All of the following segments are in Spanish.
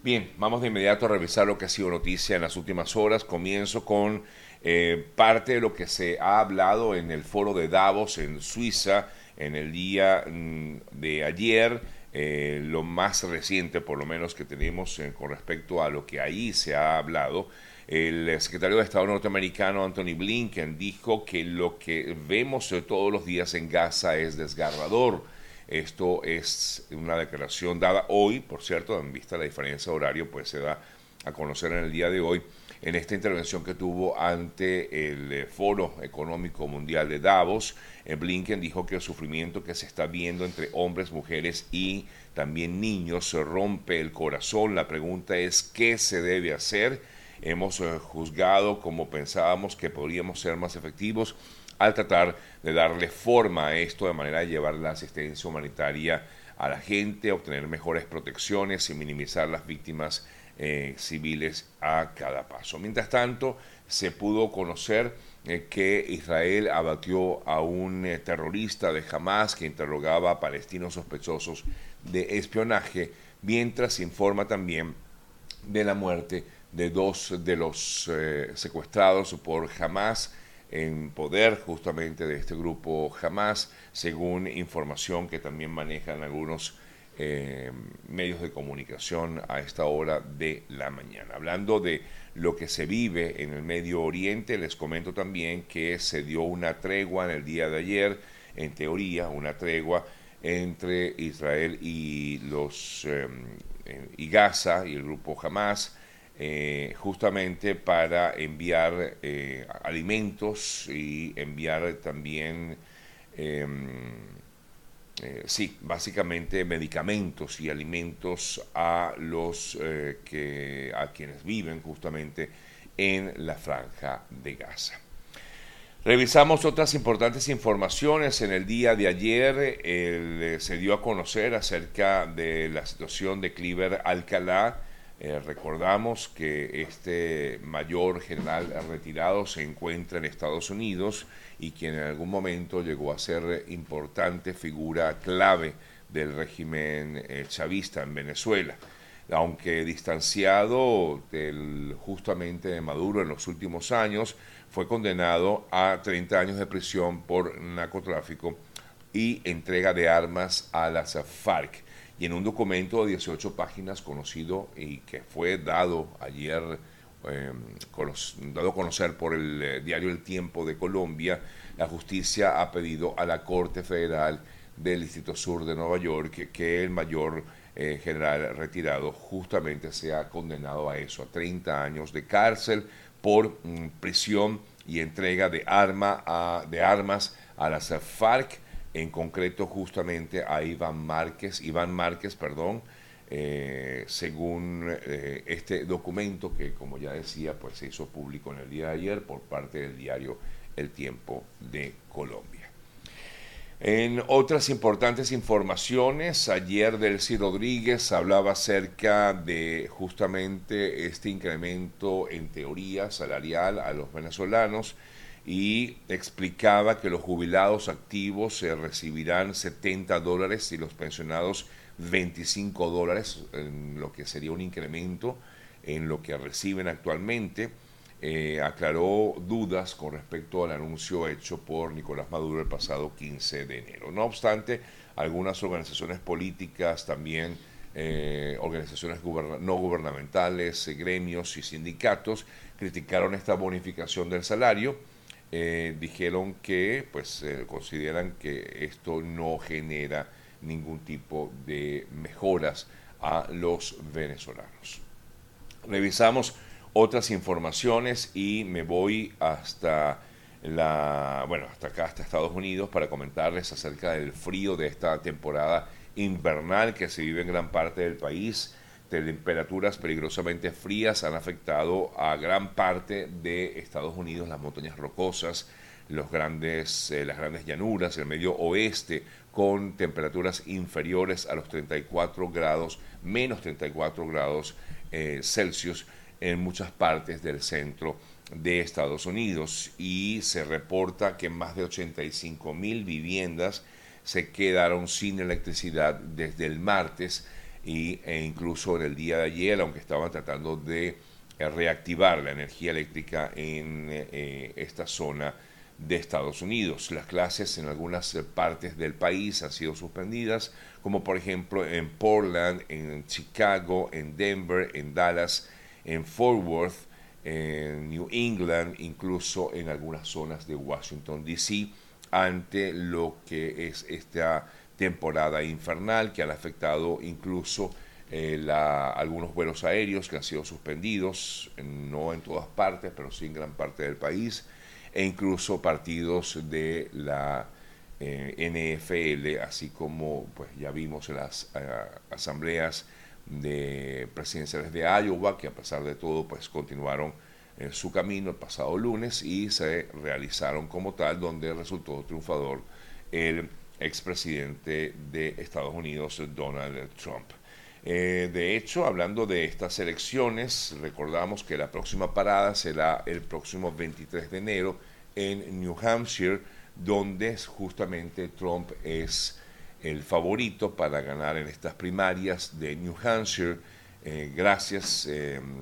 Bien, vamos de inmediato a revisar lo que ha sido noticia en las últimas horas. Comienzo con eh, parte de lo que se ha hablado en el foro de Davos en Suiza en el día mm, de ayer. Eh, lo más reciente, por lo menos, que tenemos eh, con respecto a lo que ahí se ha hablado. El secretario de Estado norteamericano Anthony Blinken dijo que lo que vemos todos los días en Gaza es desgarrador. Esto es una declaración dada hoy, por cierto, en vista de la diferencia de horario, pues se da a conocer en el día de hoy en esta intervención que tuvo ante el eh, Foro Económico Mundial de Davos. Eh, Blinken dijo que el sufrimiento que se está viendo entre hombres, mujeres y también niños se rompe el corazón. La pregunta es, ¿qué se debe hacer? Hemos eh, juzgado como pensábamos que podríamos ser más efectivos al tratar de darle forma a esto de manera de llevar la asistencia humanitaria a la gente, obtener mejores protecciones y minimizar las víctimas eh, civiles a cada paso. Mientras tanto, se pudo conocer eh, que Israel abatió a un eh, terrorista de Hamas que interrogaba a palestinos sospechosos de espionaje, mientras se informa también de la muerte de dos de los secuestrados por Hamas en poder justamente de este grupo Hamas, según información que también manejan algunos eh, medios de comunicación a esta hora de la mañana. Hablando de lo que se vive en el Medio Oriente, les comento también que se dio una tregua en el día de ayer, en teoría, una tregua entre Israel y los em, y Gaza y el grupo Hamas, eh, justamente para enviar eh, alimentos y enviar también em, eh, sí, básicamente medicamentos y alimentos a los que a quienes viven justamente en la franja de Gaza. Revisamos otras importantes informaciones. En el día de ayer se dio a conocer acerca de la situación de Cliver Alcalá. Recordamos que este mayor general retirado se encuentra en Estados Unidos y quien en algún momento llegó a ser importante figura clave del régimen eh, chavista en Venezuela. Aunque distanciado del, justamente de Maduro en los últimos años, fue condenado a 30 años de prisión por narcotráfico y entrega de armas a las FARC. Y en un documento de 18 páginas conocido y que fue dado ayer eh, dado a conocer por el eh, diario El Tiempo de Colombia, la justicia ha pedido a la Corte Federal del Distrito Sur de Nueva York que, el mayor eh, general retirado justamente sea condenado a eso, a 30 años de cárcel por mm, prisión y entrega de, arma a, de armas a las FARC, en concreto justamente a Iván Márquez, Iván Márquez, perdón, eh, según eh, este documento que, como ya decía, pues se hizo público en el día de ayer por parte del diario El Tiempo de Colombia. En otras importantes informaciones, ayer Delcy Rodríguez hablaba acerca de justamente este incremento en teoría salarial a los venezolanos y explicaba que los jubilados activos se recibirán 70 dólares y los pensionados 25 dólares, en lo que sería un incremento en lo que reciben actualmente. Eh, aclaró dudas con respecto al anuncio hecho por Nicolás Maduro el pasado 15 de enero. No obstante, algunas organizaciones políticas, también eh, organizaciones no gubernamentales, eh, gremios y sindicatos criticaron esta bonificación del salario. Dijeron que pues consideran que esto no genera ningún tipo de mejoras a los venezolanos. Revisamos otras informaciones y me voy hasta la, bueno, hasta acá, hasta Estados Unidos para comentarles acerca del frío de esta temporada invernal que se vive en gran parte del país. Temperaturas peligrosamente frías han afectado a gran parte de Estados Unidos, las montañas rocosas, los grandes, eh, las grandes llanuras, el medio oeste, con temperaturas inferiores a los 34 grados, menos 34 grados eh, Celsius en muchas partes del centro de Estados Unidos. Y se reporta que más de 85 mil viviendas se quedaron sin electricidad desde el martes y, e incluso en el día de ayer, aunque estaban tratando de eh, reactivar la energía eléctrica en eh, esta zona de Estados Unidos. Las clases en algunas partes del país han sido suspendidas, como por ejemplo en Portland, en Chicago, en Denver, en Dallas, en Fort Worth, en New England, incluso en algunas zonas de Washington, D.C., ante lo que es esta temporada infernal que han afectado incluso eh, algunos vuelos aéreos que han sido suspendidos, no en todas partes, pero sí en gran parte del país, e incluso partidos de la eh, NFL, así como pues ya vimos en las eh, asambleas de presidenciales de Iowa, que a pesar de todo pues continuaron su camino el pasado lunes y se realizaron como tal, donde resultó triunfador el expresidente de Estados Unidos, Donald Trump. Eh, de hecho, hablando de estas elecciones, recordamos que la próxima parada será el próximo 23 de enero en New Hampshire, donde justamente Trump es el favorito para ganar en estas primarias de New Hampshire, eh, gracias em,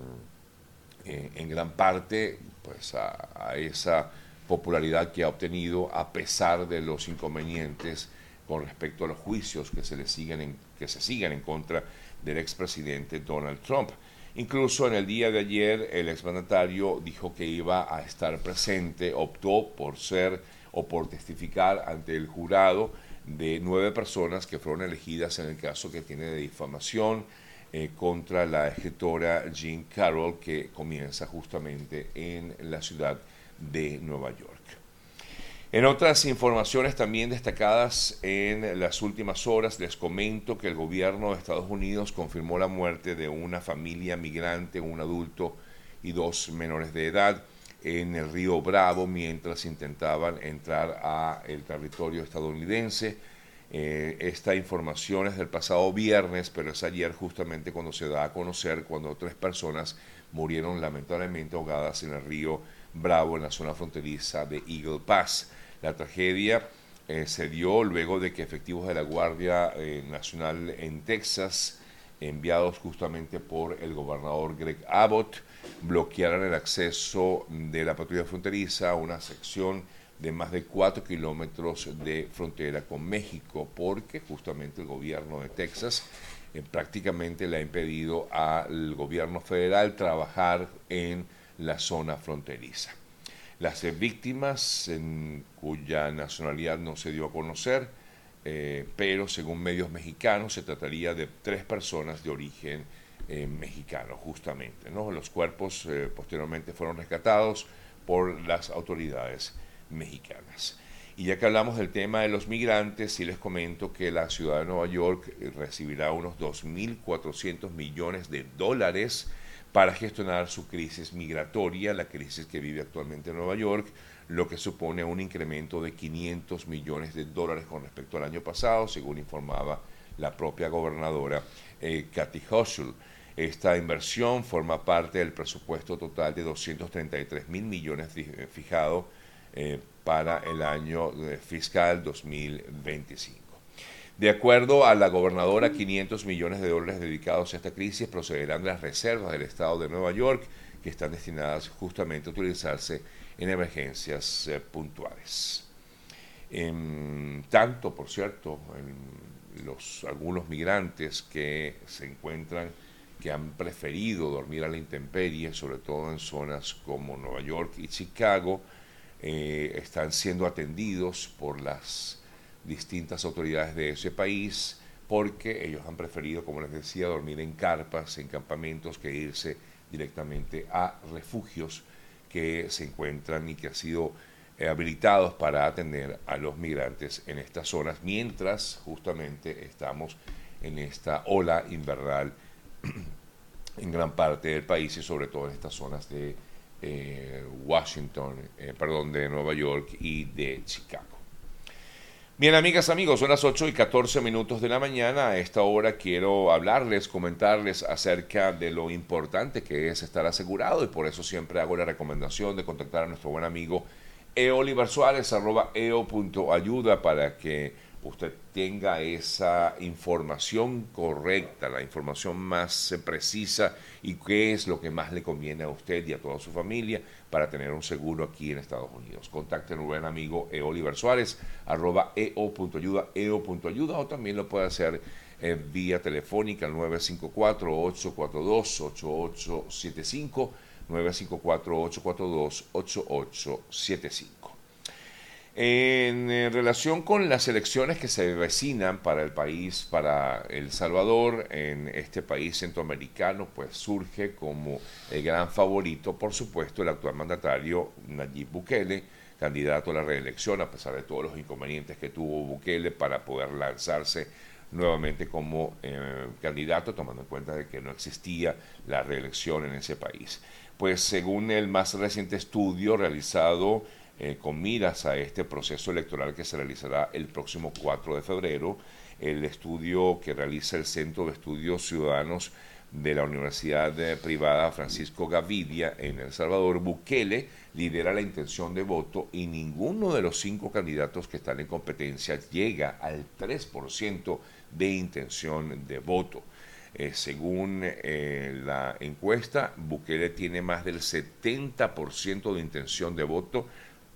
eh, en gran parte pues, a, esa popularidad que ha obtenido a pesar de los inconvenientes con respecto a los juicios que se le siguen en, que se siguen en contra del expresidente Donald Trump. Incluso en el día de ayer el exmandatario dijo que iba a estar presente, optó por ser o por testificar ante el jurado de nueve personas que fueron elegidas en el caso que tiene de difamación eh, contra la escritora Jean Carroll que comienza justamente en la ciudad de Nueva York. En otras informaciones también destacadas en las últimas horas, les comento que el gobierno de Estados Unidos confirmó la muerte de una familia migrante, un adulto y dos menores de edad en el río Bravo mientras intentaban entrar a el territorio estadounidense. Eh, esta información es del pasado viernes, pero es ayer justamente cuando se da a conocer cuando tres personas murieron lamentablemente ahogadas en el río Bravo en la zona fronteriza de Eagle Pass. La tragedia eh, se dio luego de que efectivos de la Guardia eh, Nacional en Texas, enviados justamente por el gobernador Greg Abbott, bloquearan el acceso de la patrulla fronteriza a una sección de más de cuatro kilómetros de frontera con México, porque justamente el gobierno de Texas eh, prácticamente le ha impedido al gobierno federal trabajar en la zona fronteriza. Las víctimas, en cuya nacionalidad no se dio a conocer, eh, pero según medios mexicanos se trataría de tres personas de origen eh, mexicano, justamente. Los cuerpos eh, posteriormente fueron rescatados por las autoridades mexicanas. Y ya que hablamos del tema de los migrantes, sí les comento que la ciudad de Nueva York recibirá unos 2.400 millones de dólares para gestionar su crisis migratoria, la crisis que vive actualmente en Nueva York, lo que supone un incremento de 500 millones de dólares con respecto al año pasado, según informaba la propia gobernadora eh, Kathy Hochul. Esta inversión forma parte del presupuesto total de 233 mil millones eh, fijado eh, para el año eh, fiscal 2025. De acuerdo a la gobernadora, 500 millones de dólares dedicados a esta crisis procederán de las reservas del Estado de Nueva York, que están destinadas justamente a utilizarse en emergencias eh, puntuales. En tanto, por cierto, los, algunos migrantes que se encuentran, que han preferido dormir a la intemperie, sobre todo en zonas como Nueva York y Chicago, eh, están siendo atendidos por las distintas autoridades de ese país porque ellos han preferido, como les decía, dormir en carpas, en campamentos, que irse directamente a refugios que se encuentran y que han sido eh, habilitados para atender a los migrantes en estas zonas, mientras justamente estamos en esta ola invernal en gran parte del país y sobre todo en estas zonas de eh, Washington, eh, perdón, de Nueva York y de Chicago. Bien, amigas, amigos, son las 8 y 14 minutos de la mañana. A esta hora quiero hablarles, comentarles acerca de lo importante que es estar asegurado y por eso siempre hago la recomendación de contactar a nuestro buen amigo Eoliver Suárez, arroba eo.ayuda para que usted tenga esa información correcta, la información más eh, precisa y qué es lo que más le conviene a usted y a toda su familia para tener un seguro aquí en Estados Unidos. Contacte a buen amigo e. Oliver Suárez, arroba eo.ayuda, eo.ayuda o también lo puede hacer eh, vía telefónica al 954-842-8875, 954-842-8875. En, eh, relación con las elecciones que se vecinan para el país, para El Salvador, en este país centroamericano, pues surge como el gran favorito, por supuesto, el actual mandatario Nayib Bukele, candidato a la reelección, a pesar de todos los inconvenientes que tuvo Bukele para poder lanzarse nuevamente como eh, candidato, tomando en cuenta de que no existía la reelección en ese país. Pues según el más reciente estudio realizado eh, con miras a este proceso electoral que se realizará el próximo 4 de febrero. El estudio que realiza el Centro de Estudios Ciudadanos de la Universidad Privada Francisco Gavidia en El Salvador, Bukele lidera la intención de voto y ninguno de los cinco candidatos que están en competencia llega al 3% de intención de voto. Eh, según eh, la encuesta, Bukele tiene más del 70% de intención de voto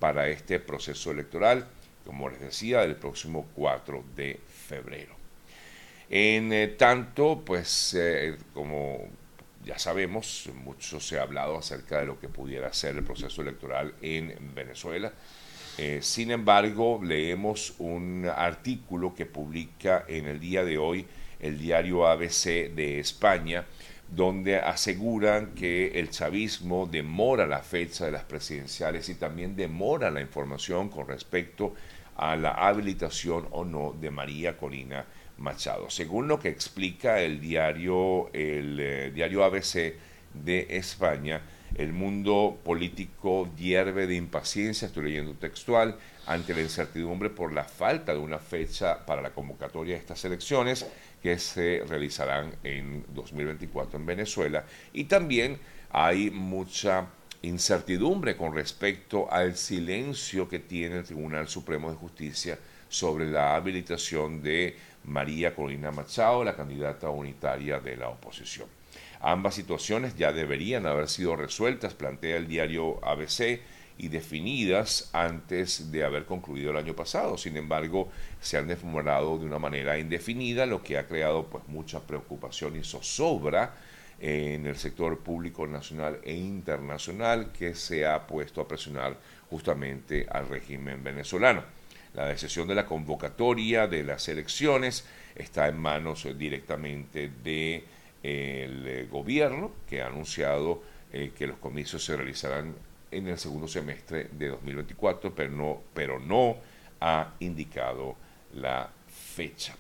para este proceso electoral, como les decía, del próximo 4 de febrero. En eh, tanto, pues eh, como ya sabemos, mucho se ha hablado acerca de lo que pudiera ser el proceso electoral en Venezuela. Eh, sin embargo, leemos un artículo que publica en el día de hoy el diario ABC de España, donde aseguran que el chavismo demora la fecha de las presidenciales y también demora la información con respecto a la habilitación o no de María Corina Machado. Según lo que explica el diario, el eh, diario ABC de España, el mundo político hierve de impaciencia, estoy leyendo textual, ante la incertidumbre por la falta de una fecha para la convocatoria de estas elecciones que se realizarán en 2024 en Venezuela. Y también hay mucha incertidumbre con respecto al silencio que tiene el Tribunal Supremo de Justicia sobre la habilitación de María Corina Machado, la candidata unitaria de la oposición. Ambas situaciones ya deberían haber sido resueltas, plantea el diario ABC, y definidas antes de haber concluido el año pasado. Sin embargo, se han demorado de una manera indefinida, lo que ha creado pues mucha preocupación y zozobra en el sector público nacional e internacional que se ha puesto a presionar justamente al régimen venezolano. La decisión de la convocatoria de las elecciones está en manos directamente del de gobierno que ha anunciado eh, que los comicios se realizarán en el segundo semestre de 2024, pero no, pero no ha indicado la fecha.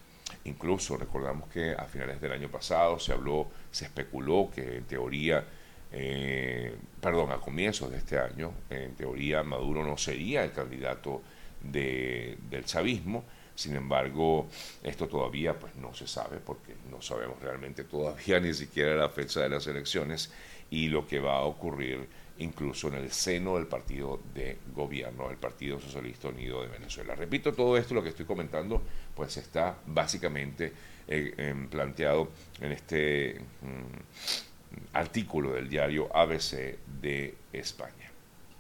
Incluso recordamos que a finales del año pasado se habló, se especuló que en teoría, eh, perdón, a comienzos de este año, en teoría Maduro no sería el candidato de, del chavismo. Sin embargo, esto todavía pues no se sabe porque no sabemos realmente todavía ni siquiera la fecha de las elecciones y lo que va a ocurrir incluso en el seno del partido de gobierno, el Partido Socialista Unido de Venezuela. Repito, todo esto, lo que estoy comentando, pues está básicamente eh, planteado en este mm, artículo del diario ABC de España.